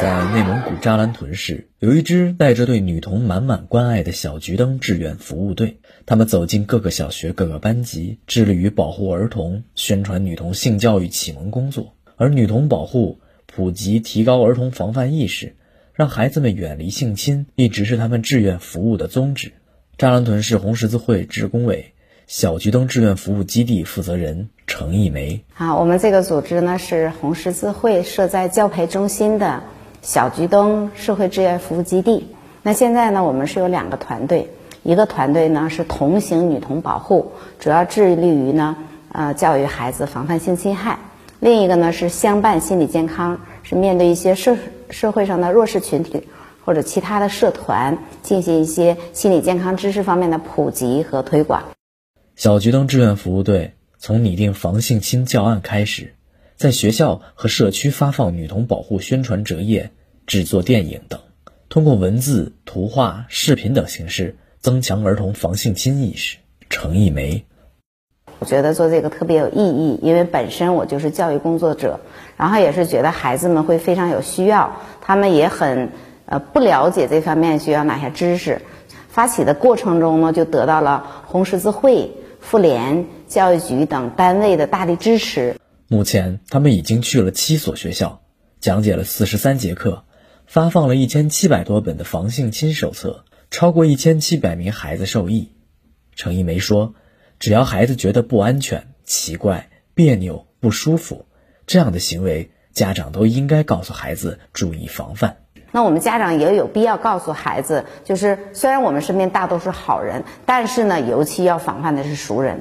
在内蒙古扎兰屯市，有一支带着对女童满满关爱的小桔灯志愿服务队。他们走进各个小学、各个班级，致力于保护儿童，宣传女童性教育启蒙工作。而女童保护、普及、提高儿童防范意识，让孩子们远离性侵，一直是他们志愿服务的宗旨。扎兰屯市红十字会职工委小桔灯志愿服务基地负责人程一梅啊，我们这个组织呢是红十字会设在教培中心的。小桔灯社会志愿服务基地，那现在呢，我们是有两个团队，一个团队呢是同行女童保护，主要致力于呢，呃，教育孩子防范性侵害；另一个呢是相伴心理健康，是面对一些社社会上的弱势群体或者其他的社团，进行一些心理健康知识方面的普及和推广。小桔灯志愿服务队从拟定防性侵教案开始。在学校和社区发放女童保护宣传折页、制作电影等，通过文字、图画、视频等形式增强儿童防性侵意识。程一梅，我觉得做这个特别有意义，因为本身我就是教育工作者，然后也是觉得孩子们会非常有需要，他们也很呃不了解这方面需要哪些知识。发起的过程中呢，就得到了红十字会、妇联、教育局等单位的大力支持。目前，他们已经去了七所学校，讲解了四十三节课，发放了一千七百多本的防性侵手册，超过一千七百名孩子受益。程一梅说：“只要孩子觉得不安全、奇怪、别扭、不舒服，这样的行为，家长都应该告诉孩子注意防范。那我们家长也有必要告诉孩子，就是虽然我们身边大多数好人，但是呢，尤其要防范的是熟人。”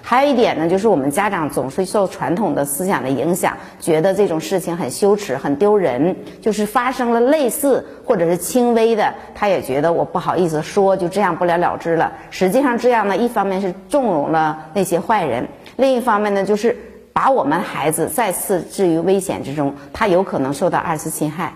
还有一点呢，就是我们家长总是受传统的思想的影响，觉得这种事情很羞耻、很丢人。就是发生了类似或者是轻微的，他也觉得我不好意思说，就这样不了了之了。实际上这样呢，一方面是纵容了那些坏人，另一方面呢，就是把我们孩子再次置于危险之中，他有可能受到二次侵害。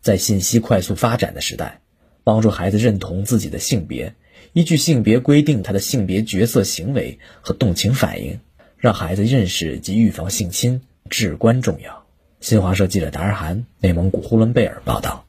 在信息快速发展的时代，帮助孩子认同自己的性别。依据性别规定他的性别角色行为和动情反应，让孩子认识及预防性侵至关重要。新华社记者达尔涵，内蒙古呼伦贝尔报道。